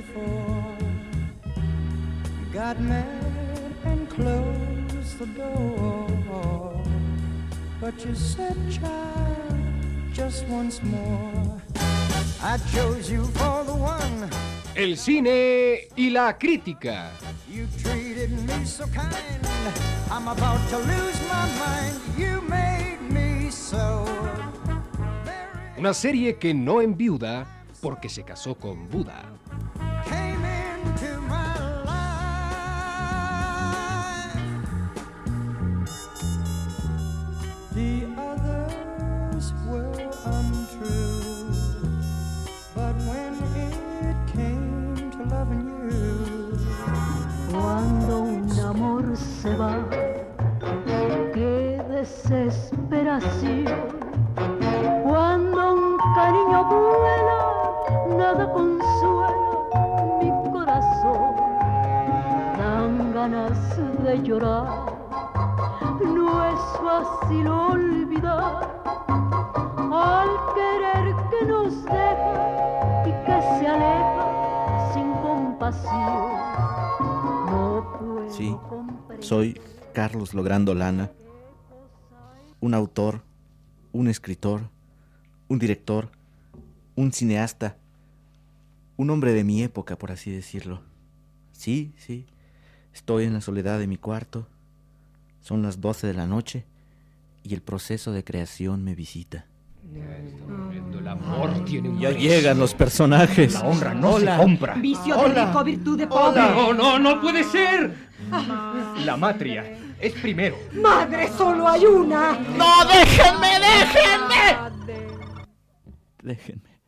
before. Got mad and closed the door. But you said, child, just once more. I chose you for the one. El cine y la crítica. You treated me so kind. I'm about to lose my mind. You made me so. Una serie que no enviuda porque se casó con Buda. Se va, qué desesperación. Llorar, no es fácil olvidar al querer que nos deja y que se aleja sin compasión. No puedo Sí, soy Carlos Logrando Lana, un autor, un escritor, un director, un cineasta, un hombre de mi época, por así decirlo. Sí, sí, estoy en la soledad de mi cuarto, son las 12 de la noche y el proceso de creación me visita. El amor tiene un Ya precio. llegan los personajes. La honra no Hola. se compra. Vicio Hola. de rico, virtud de pobre. No, no, no puede ser. La matria es primero. Madre, solo hay una. ¡No, déjenme, déjenme! Déjenme.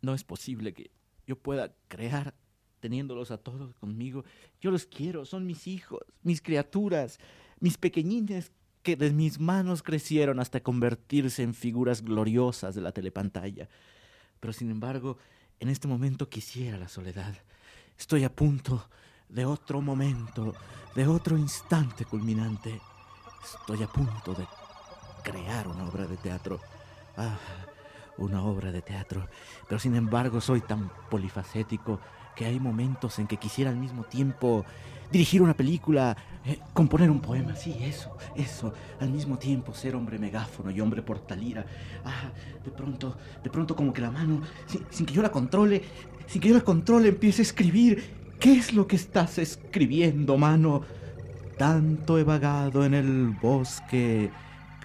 No es posible que yo pueda crear teniéndolos a todos conmigo. Yo los quiero, son mis hijos, mis criaturas, mis pequeñines que de mis manos crecieron hasta convertirse en figuras gloriosas de la telepantalla. Pero sin embargo, en este momento quisiera la soledad. Estoy a punto de otro momento, de otro instante culminante. Estoy a punto de crear una obra de teatro. Ah, una obra de teatro. Pero sin embargo soy tan polifacético que hay momentos en que quisiera al mismo tiempo dirigir una película, eh, componer un poema, sí, eso, eso, al mismo tiempo ser hombre megáfono y hombre portalira. Ah, de pronto, de pronto como que la mano, sin, sin que yo la controle, sin que yo la controle, empiece a escribir. ¿Qué es lo que estás escribiendo, mano? Tanto he vagado en el bosque,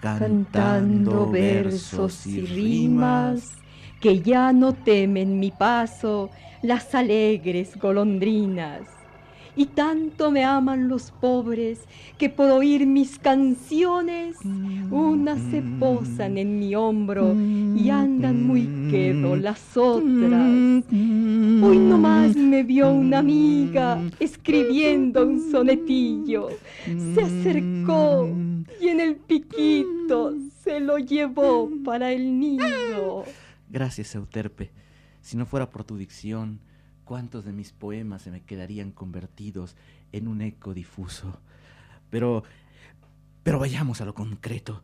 cantando versos y rimas que ya no temen mi paso las alegres golondrinas. Y tanto me aman los pobres que por oír mis canciones. Unas se posan en mi hombro y andan muy quedo las otras. Hoy nomás me vio una amiga escribiendo un sonetillo. Se acercó y en el piquito se lo llevó para el nido. Gracias, Euterpe. Si no fuera por tu dicción, cuántos de mis poemas se me quedarían convertidos en un eco difuso. Pero, pero vayamos a lo concreto,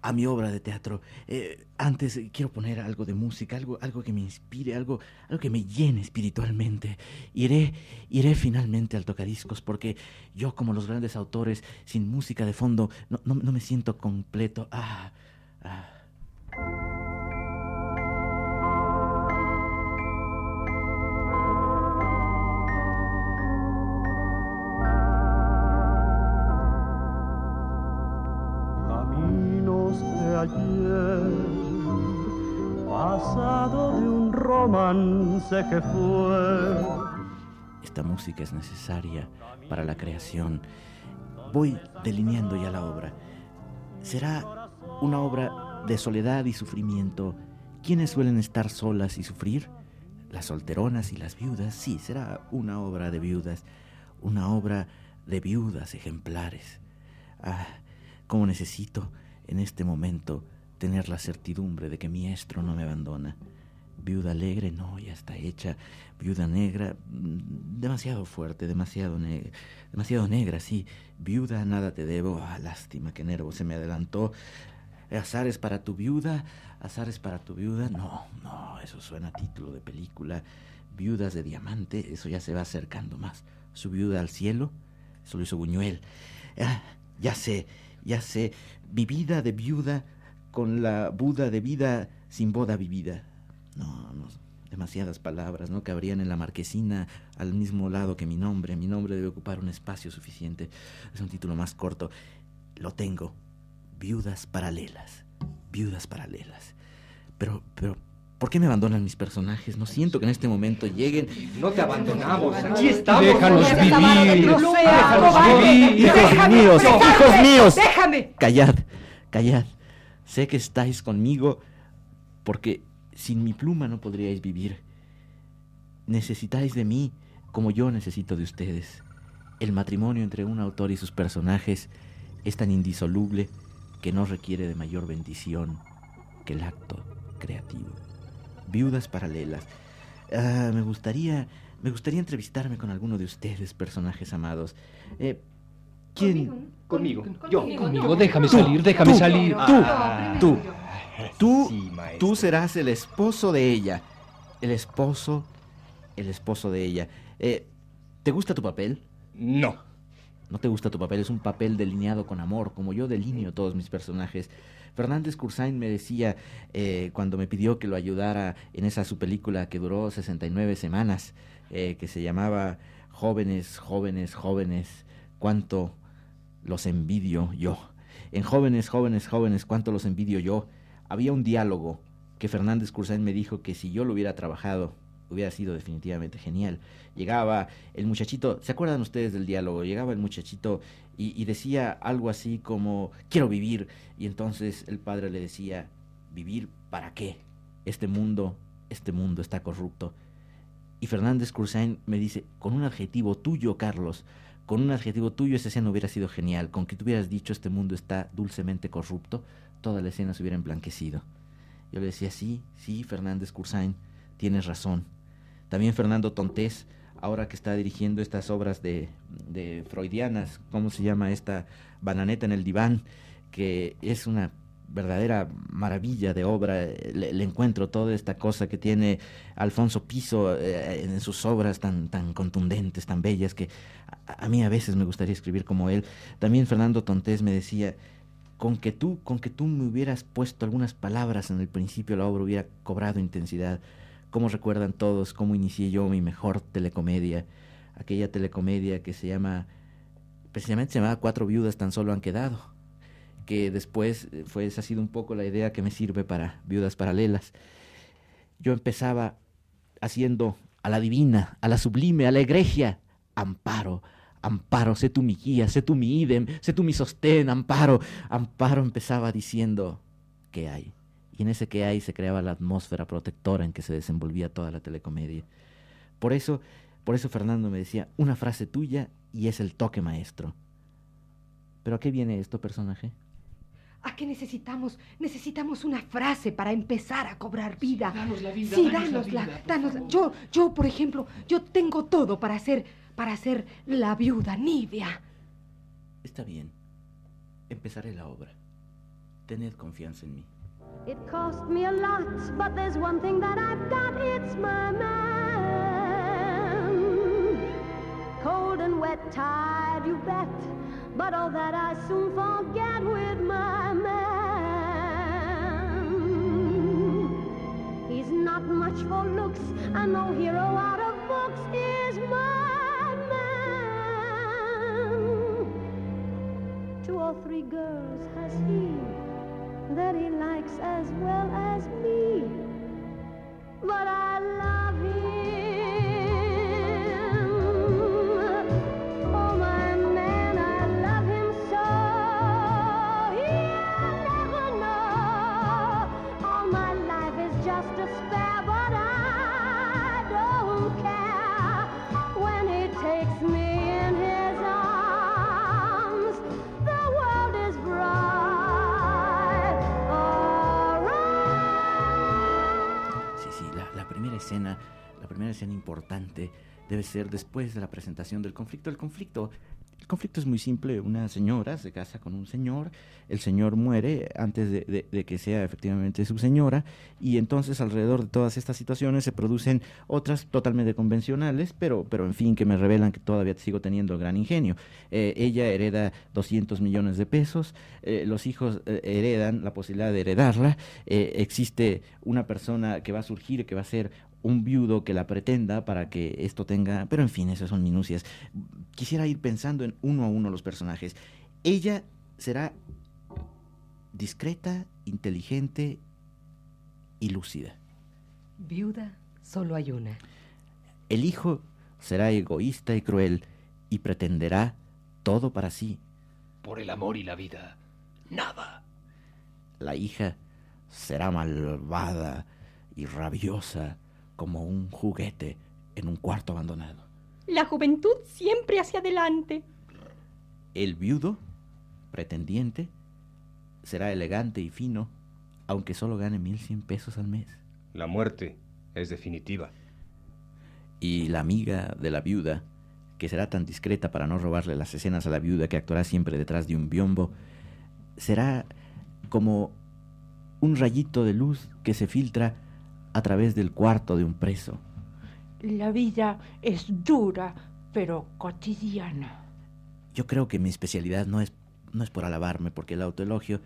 a mi obra de teatro. Eh, antes eh, quiero poner algo de música, algo, algo que me inspire, algo, algo que me llene espiritualmente. Iré, iré finalmente al tocadiscos porque yo, como los grandes autores, sin música de fondo, no, no, no me siento completo. Ah, ah. De un romance que fue. Esta música es necesaria para la creación. Voy delineando ya la obra. Será una obra de soledad y sufrimiento. ¿Quiénes suelen estar solas y sufrir? Las solteronas y las viudas. Sí, será una obra de viudas. Una obra de viudas ejemplares. Ah, cómo necesito en este momento tener la certidumbre de que mi estro no me abandona. Viuda alegre, no, ya está hecha. Viuda negra, mm, demasiado fuerte, demasiado, demasiado negra, sí. Viuda, nada te debo. Ah, lástima, qué nervo se me adelantó. Azares para tu viuda, azares para tu viuda. No, no, eso suena a título de película. viudas de diamante, eso ya se va acercando más. Su viuda al cielo, eso lo hizo Buñuel. Ah, ya sé, ya sé, vivida de viuda con la Buda de vida sin boda vivida. No, no, demasiadas palabras, no cabrían en la marquesina al mismo lado que mi nombre. Mi nombre debe ocupar un espacio suficiente. Es un título más corto. Lo tengo. Viudas paralelas. Viudas paralelas. Pero, pero, ¿por qué me abandonan mis personajes? No siento que en este momento lleguen. No te abandonamos, aquí estamos. Déjanos vivir. Déjanos vivir. Hijos míos, hijos míos. Déjame. Callad, callad. Sé que estáis conmigo porque sin mi pluma no podríais vivir. Necesitáis de mí como yo necesito de ustedes. El matrimonio entre un autor y sus personajes es tan indisoluble que no requiere de mayor bendición que el acto creativo. Viudas paralelas. Ah, me gustaría, me gustaría entrevistarme con alguno de ustedes, personajes amados. Eh, ¿Quién? Conmigo. Yo, conmigo. Déjame salir, déjame tú, salir. Tú, Ah. tú, tú, Sí, maestro. tú serás el esposo de ella. El esposo, el esposo de ella. Eh, ¿Te gusta tu papel? No. No te gusta tu papel, es un papel delineado con amor, como yo delineo todos mis personajes. Fernández Cursain me decía, eh, cuando me pidió que lo ayudara en esa su película que duró 69 semanas, eh, que se llamaba Jóvenes, jóvenes, jóvenes, cuánto los envidio yo. En Jóvenes, jóvenes, jóvenes, cuánto los envidio yo. Había un diálogo que Fernández Cursain me dijo que si yo lo hubiera trabajado, hubiera sido definitivamente genial. Llegaba el muchachito, ¿se acuerdan ustedes del diálogo? Llegaba el muchachito y, decía algo así como, quiero vivir. Y entonces el padre le decía, ¿vivir para qué? Este mundo, este mundo está corrupto. Y Fernández Cursain me dice, con un adjetivo tuyo, Carlos, con un adjetivo tuyo esa escena hubiera sido genial. Con que tú hubieras dicho, este mundo está dulcemente corrupto, toda la escena se hubiera emblanquecido. Yo le decía, sí, sí, Fernández Cursain, tienes razón. También Fernando Tontés, ahora que está dirigiendo estas obras de, de freudianas, ¿cómo se llama esta bananeta en el diván? Que es una verdadera maravilla de obra. Le, encuentro toda esta cosa que tiene Alfonso Piso eh, en sus obras tan, tan contundentes, tan bellas, que a, a mí a veces me gustaría escribir como él. También Fernando Tontés me decía, con que tú, con que tú me hubieras puesto algunas palabras en el principio, la obra hubiera cobrado intensidad. ¿Cómo recuerdan todos cómo inicié yo mi mejor telecomedia? Aquella telecomedia que se llama, precisamente se llamaba Cuatro viudas tan solo han quedado, que después eh, fue, esa ha sido un poco la idea que me sirve para viudas paralelas. Yo empezaba haciendo a la divina, a la sublime, a la egregia, amparo, amparo, sé tú mi guía, sé tú mi idem, sé tú mi sostén, amparo, amparo empezaba diciendo, ¿qué hay? Y en ese que hay se creaba la atmósfera protectora en que se desenvolvía toda la telecomedia. Por eso, por eso Fernando me decía, una frase tuya y es el toque maestro. ¿Pero a qué viene esto, personaje? ¿A qué necesitamos? Necesitamos una frase para empezar a cobrar vida. Danos la vida, Sí, danos la dánosla, vida, por danos-. Yo, yo, por ejemplo, yo tengo todo para ser, para ser la viuda Nivea. Está bien. Empezaré la obra. Tened confianza en mí. It cost me a lot, but there's one thing that I've got, it's my man. Cold and wet, tired, you bet, but all that I soon forget with my for looks, and no hero out of books is my man. Two or three girls has he that he likes as well as me. But I escena importante debe ser después de la presentación del conflicto. El conflicto El conflicto es muy simple. Una señora se casa con un señor, el señor muere antes de, que sea efectivamente su señora, y entonces alrededor de todas estas situaciones se producen otras totalmente convencionales, pero, pero en fin, que me revelan que todavía sigo teniendo gran ingenio. Eh, ella hereda 200 millones de pesos, eh, los hijos eh, heredan la posibilidad de heredarla, existe una persona que va a surgir, que va a ser un viudo que la pretenda para que esto tenga, pero en fin, esas son minucias. Quisiera ir pensando en uno a uno los personajes. Ella será discreta, inteligente y lúcida. Viuda, solo hay una. El hijo será egoísta y cruel y pretenderá todo para sí. Por el amor y la vida, nada. La hija será malvada y rabiosa como un juguete en un cuarto abandonado. La juventud siempre hacia adelante. El viudo, pretendiente, será elegante y fino, aunque solo gane 1100 pesos al mes. La muerte es definitiva. Y la amiga de la viuda, que será tan discreta para no robarle las escenas a la viuda que actuará siempre detrás de un biombo, será como un rayito de luz que se filtra a través del cuarto de un preso. La vida es dura, pero cotidiana. Yo creo que mi especialidad no es, no es por alabarme, porque el autoelogio,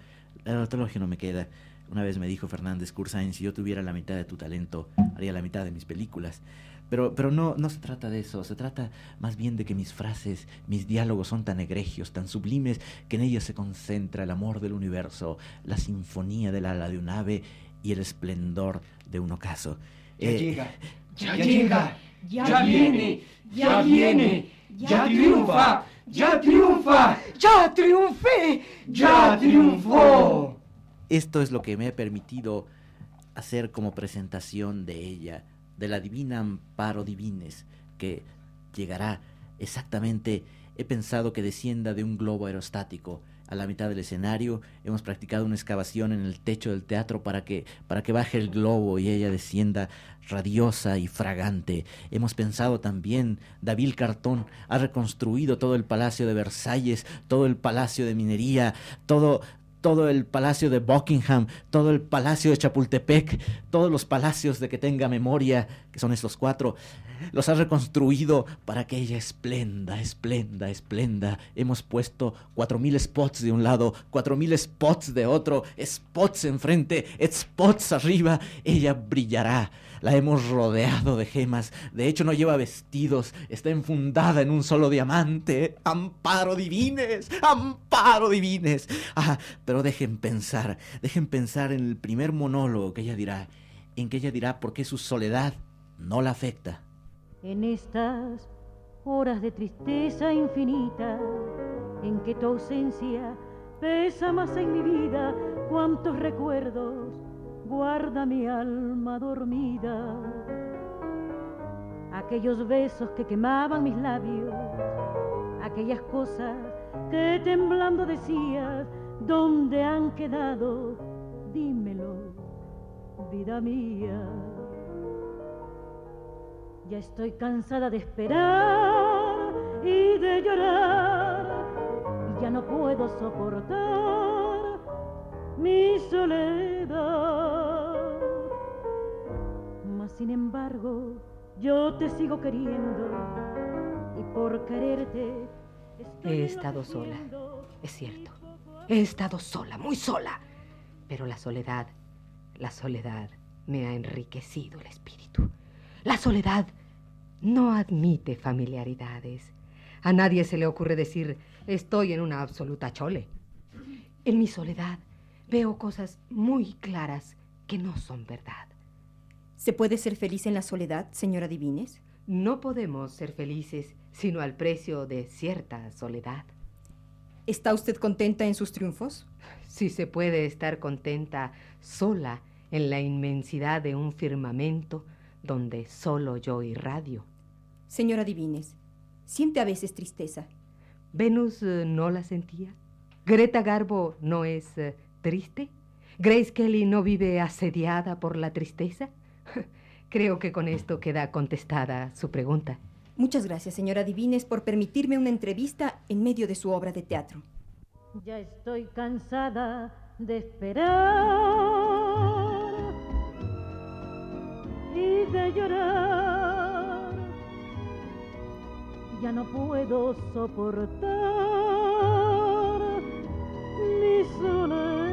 el autoelogio no me queda. Una vez me dijo Fernández Cursain, si yo tuviera la mitad de tu talento, haría la mitad de mis películas. Pero, pero no, no se trata de eso, se trata más bien de que mis frases, mis diálogos son tan egregios, tan sublimes, que en ellos se concentra el amor del universo, la sinfonía del ala de un ave y el esplendor de un ocaso. Eh, ya llega, ya viene, ya viene, ya triunfa, ya triunfa, ¡Ya triunfé! ya triunfó. Esto es lo que me ha permitido hacer como presentación de ella, de la divina Amparo Divines, que llegará exactamente, he pensado que descienda de un globo aerostático a la mitad del escenario, hemos practicado una excavación en el techo del teatro para que, para que baje el globo y ella descienda radiosa y fragante. Hemos pensado también, David Cartón ha reconstruido todo el palacio de Versalles, todo el palacio de minería, todo, todo el palacio de Buckingham, todo el palacio de Chapultepec, todos los palacios de que tenga memoria, que son estos cuatro, los ha reconstruido para que ella esplenda, esplenda, esplenda. Hemos puesto cuatro mil spots de un lado, cuatro mil spots de otro, spots enfrente, spots arriba. Ella brillará. La hemos rodeado de gemas. De hecho, no lleva vestidos. Está enfundada en un solo diamante. ¡Amparo divines! ¡Amparo divines! Ah, pero dejen pensar, dejen pensar en el primer monólogo que ella dirá, en que ella dirá por qué su soledad no la afecta. En estas horas de tristeza infinita, en que tu ausencia pesa más en mi vida, cuántos recuerdos guarda mi alma dormida. Aquellos besos que quemaban mis labios, aquellas cosas que temblando decías, ¿dónde han quedado? Dímelo, vida mía. Ya estoy cansada de esperar y de llorar. Y ya no puedo soportar mi soledad. Mas sin embargo, yo te sigo queriendo. Y por quererte He estado sola, es cierto. He estado sola, muy sola. Pero la soledad, la soledad me ha enriquecido el espíritu. La soledad no admite familiaridades. A nadie se le ocurre decir, estoy en una absoluta chole. En mi soledad veo cosas muy claras que no son verdad. ¿Se puede ser feliz en la soledad, señora Divines? No podemos ser felices sino al precio de cierta soledad. ¿Está usted contenta en sus triunfos? Si se puede estar contenta sola en la inmensidad de un firmamento donde solo yo irradio. Señora Divines, siente a veces tristeza. ¿Venus eh, no la sentía? ¿Greta Garbo no es eh, triste? ¿Grace Kelly no vive asediada por la tristeza? Creo que con esto queda contestada su pregunta. Muchas gracias, señora Divines, por permitirme una entrevista en medio de su obra de teatro. Ya estoy cansada de esperar llorar. Ya no puedo soportar mi soledad.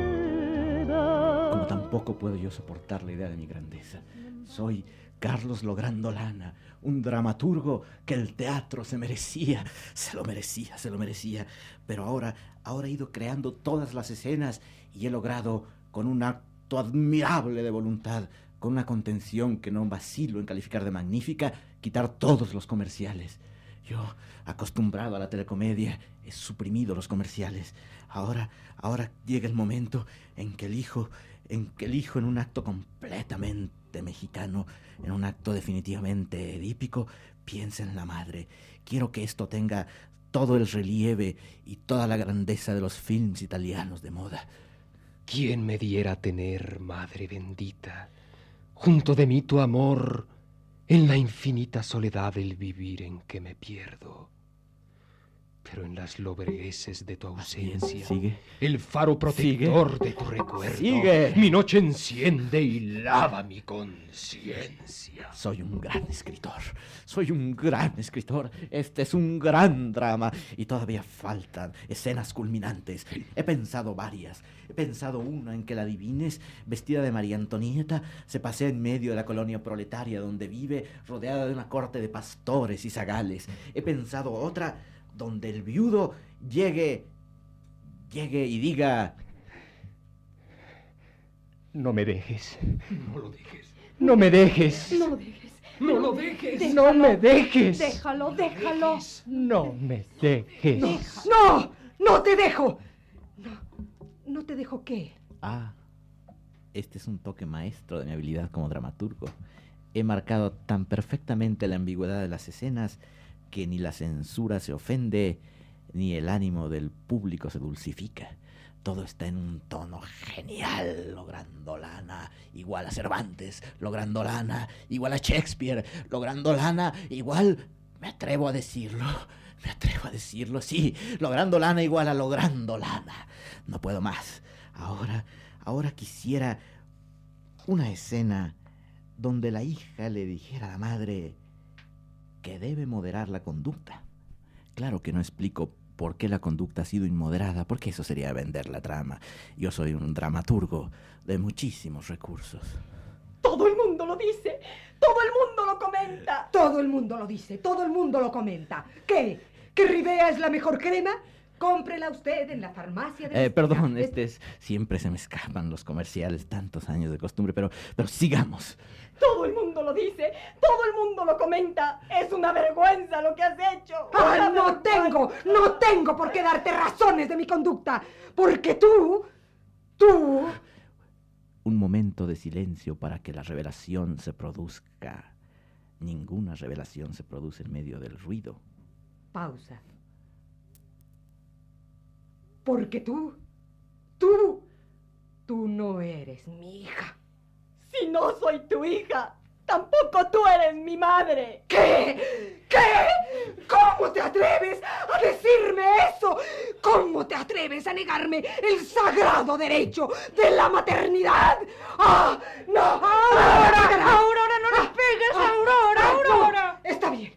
Como tampoco puedo yo soportar la idea de mi grandeza. Soy Carlos Lograndolana, un dramaturgo que el teatro se merecía, se lo merecía, se lo merecía. Pero ahora, ahora he ido creando todas las escenas y he logrado, con un acto admirable de voluntad, con una contención que no vacilo en calificar de magnífica, quitar todos los comerciales. Yo, acostumbrado a la telecomedia, he suprimido los comerciales. Ahora, ahora llega el momento en que elijo, en que en un acto completamente mexicano, en un acto definitivamente edípico, piensa en la madre. Quiero que esto tenga todo el relieve y toda la grandeza de los films italianos de moda. ¿Quién me diera tener, madre bendita, junto de mí tu amor, en la infinita soledad del vivir en que me pierdo? Pero en las lobregueses de tu ausencia, Sigue. el faro protector de tu recuerdo, Sigue. mi noche enciende y lava mi conciencia. Soy un gran escritor, soy un gran escritor. Este es un gran drama y todavía faltan escenas culminantes. He pensado varias. He pensado una en que la Divines, vestida de María Antonieta, se pasea en medio de la colonia proletaria donde vive, rodeada de una corte de pastores y zagales. He pensado otra donde el viudo llegue, llegue y diga... No me dejes. No lo dejes. No me dejes. No lo dejes. No lo dejes. Déjalo. No me dejes. Déjalo, déjalo. No me dejes. ¡No! ¡No te dejo! No, ¿no te dejo qué? Ah, este es un toque maestro de mi habilidad como dramaturgo. He marcado tan perfectamente la ambigüedad de las escenas que ni la censura se ofende, ni el ánimo del público se dulcifica. Todo está en un tono genial, logrando lana, igual a Cervantes, logrando lana, igual a Shakespeare, logrando lana, igual... Me atrevo a decirlo, me atrevo a decirlo, sí, logrando lana igual a logrando lana. No puedo más. Ahora, ahora quisiera una escena donde la hija le dijera a la madre que debe moderar la conducta. Claro que no explico por qué la conducta ha sido inmoderada, porque eso sería vender la trama. Yo soy un dramaturgo de muchísimos recursos. Todo el mundo lo dice. Todo el mundo lo comenta. Todo el mundo lo dice, todo el mundo lo comenta. ¿Qué? ¿Que Ribea es la mejor crema? Cómprela usted en la farmacia de... la Eh, perdón, este es, siempre se me escapan los comerciales, tantos años de costumbre, pero, pero sigamos. Todo el mundo lo dice. Todo el mundo lo comenta. Es una vergüenza lo que has hecho. ¡Ah, no tengo! ¡No tengo por qué darte razones de mi conducta! Porque tú... Tú... Un momento de silencio para que la revelación se produzca. Ninguna revelación se produce en medio del ruido. Pausa. Porque tú... Tú... Tú no eres mi hija. Si no soy tu hija, tampoco tú eres mi madre. ¿Qué? ¿Qué? ¿Cómo te atreves a decirme eso? ¿Cómo te atreves a negarme el sagrado derecho de la maternidad? ¡Ah! ¡No! ¡Aurora! Aurora, no le pegues, Aurora, Ah, no. Aurora. Está bien,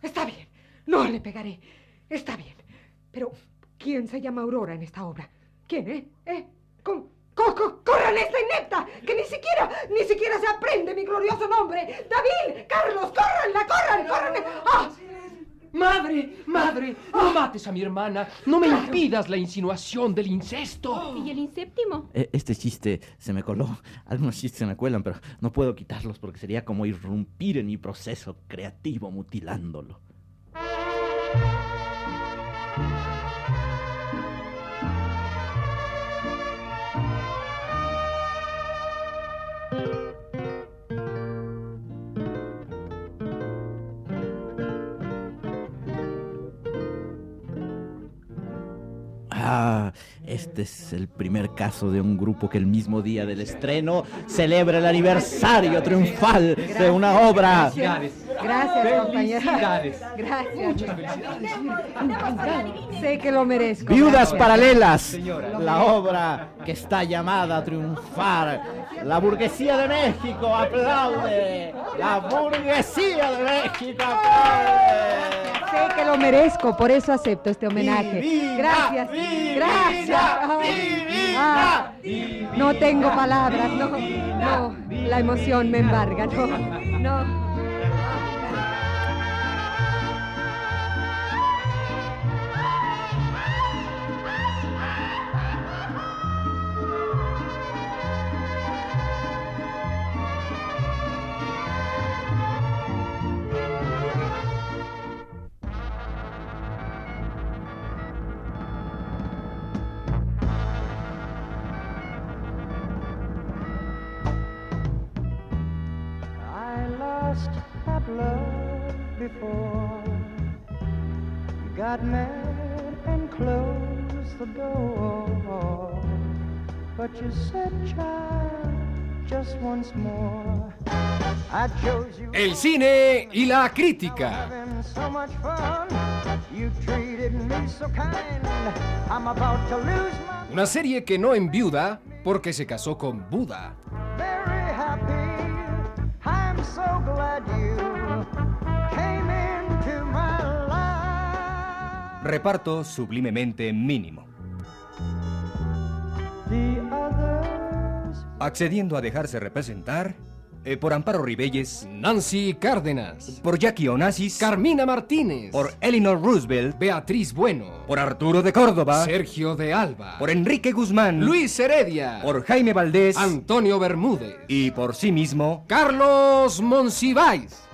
está bien. No le pegaré. Está bien. Pero, ¿quién se llama Aurora en esta obra? ¿Quién, eh? ¿Eh? ¿Con, co- co- ¡Corran esta inepta! ¡Que ni siquiera, ni siquiera se aprende mi glorioso nombre! ¡David! ¡Carlos! ¡Córranla, corran, corran! ¡Ah! Madre, madre, no mates a mi hermana. No me impidas la insinuación del incesto. ¿Y el inséptimo? E- Este chiste se me coló. Algunos chistes se me cuelan, pero no puedo quitarlos porque sería como irrumpir en mi proceso creativo mutilándolo. Este es el primer caso de un grupo que el mismo día del estreno celebra el aniversario triunfal de una obra. Felicidades. Gracias, compañera. Gracias. Muchas felicidades. Sé que lo merezco. Viudas gracias. Paralelas, Señora. la obra que está llamada a triunfar. La burguesía de México aplaude. La burguesía de México aplaude. Sé que lo merezco, por eso acepto este homenaje. Divina, Gracias. divina, Gracias. Ah, divina, no tengo palabras, no, no. La emoción me embarga, no, no. Before. Got mad and closed the door. But you said, child, just once more. I chose you. El cine y la crítica. Having so much fun. You treated me so kind. I'm about to lose my Una serie que no enviuda porque se casó con Buda. Reparto sublimemente mínimo. Accediendo a dejarse representar eh, por Amparo Ribelles, Nancy Cárdenas. por Jackie Onassis, Carmina Martínez. por Eleanor Roosevelt, Beatriz Bueno. por Arturo de Córdoba, Sergio de Alba. por Enrique Guzmán, Luis Heredia. por Jaime Valdés Antonio Bermúdez. y por sí mismo Carlos Monsiváis.